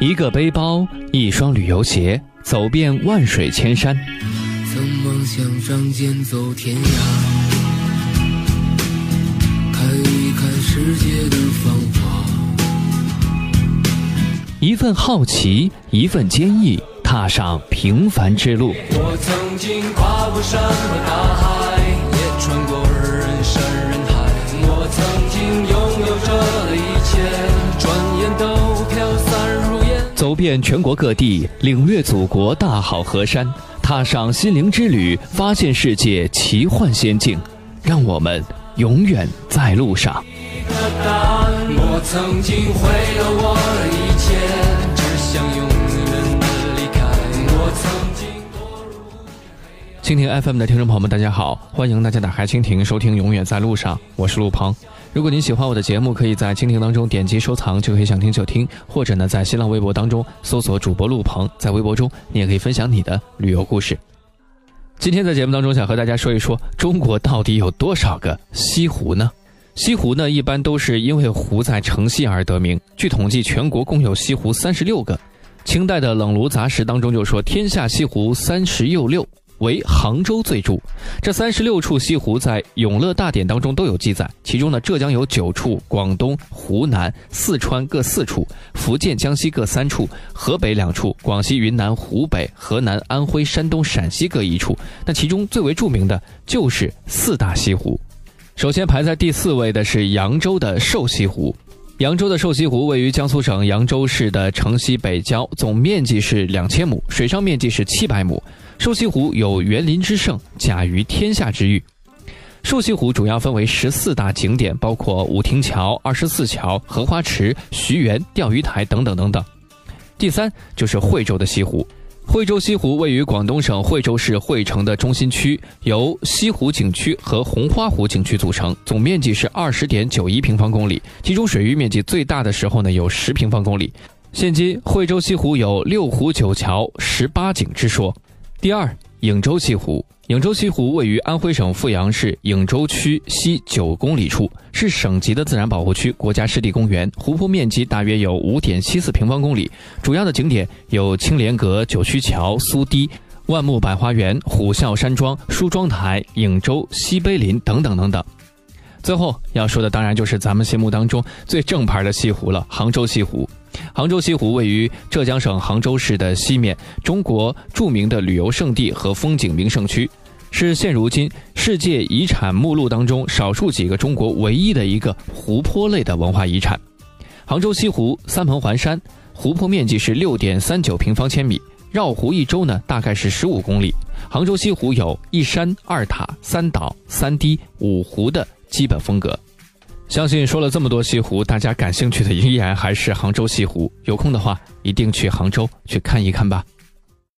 一个背包，一双旅游鞋，走遍万水千山。曾梦想仗剑走天涯，看一看世界的繁华。一份好奇，一份坚毅，踏上平凡之路。我曾经跨过山和大海，也穿过人山走遍全国各地，领略祖国大好河山，踏上心灵之旅，发现世界奇幻仙境。让我们永远在路上。的答案，我曾经毁了我的一切，只想永远的离开。我曾经。蜻蜓 FM 的听众朋友们，大家好，欢迎大家打开蜻蜓收听《永远在路上》，我是陆鹏。如果您喜欢我的节目，可以在蜻蜓当中点击收藏，就可以想听就听；或者呢，在新浪微博当中搜索主播陆鹏，在微博中你也可以分享你的旅游故事。今天在节目当中，想和大家说一说中国到底有多少个西湖呢？西湖呢，一般都是因为湖在城西而得名。据统计，全国共有西湖三十六个。清代的《冷炉杂识》当中就说：“天下西湖三十又六，为杭州最著。”这三十六处西湖在《永乐大典》当中都有记载，其中呢，浙江有九处，广东、湖南、四川各四处，福建、江西各三处，河北两处，广西、云南、湖北、河南、安徽、山东、陕西各一处。那其中最为著名的就是四大西湖。首先排在第四位的是扬州的瘦西湖。扬州的瘦西湖位于江苏省扬州市的城西北郊，总面积是两千亩，水上面积是七百亩。瘦西湖有园林之盛，甲于天下之誉。瘦西湖主要分为十四大景点，包括五亭桥、二十四桥、荷花池、徐园、钓鱼台等等等等。第三就是惠州的西湖。惠州西湖位于广东省惠州市惠城的中心区，由西湖景区和红花湖景区组成，总面积是二十点九一平方公里，其中水域面积最大的时候呢有十平方公里。现今惠州西湖有六湖九桥十八景之说。第二，颍州西湖。颍州西湖位于安徽省阜阳市颍州区西九公里处，是省级的自然保护区、国家湿地公园。湖泊面积大约有五点七四平方公里，主要的景点有青莲阁、九曲桥、苏堤、万木百花园、虎啸山庄、梳妆台、颍州西碑林等等等等。最后要说的当然就是咱们心目当中最正牌的西湖了——杭州西湖。杭州西湖位于浙江省杭州市的西面，中国著名的旅游胜地和风景名胜区，是现如今世界遗产目录当中少数几个中国唯一的一个湖泊类的文化遗产。杭州西湖三盆环山，湖泊面积是六点三九平方千米，绕湖一周呢大概是十五公里。杭州西湖有一山二塔三岛三堤五湖的基本风格。相信说了这么多西湖，大家感兴趣的依然还是杭州西湖。有空的话，一定去杭州去看一看吧。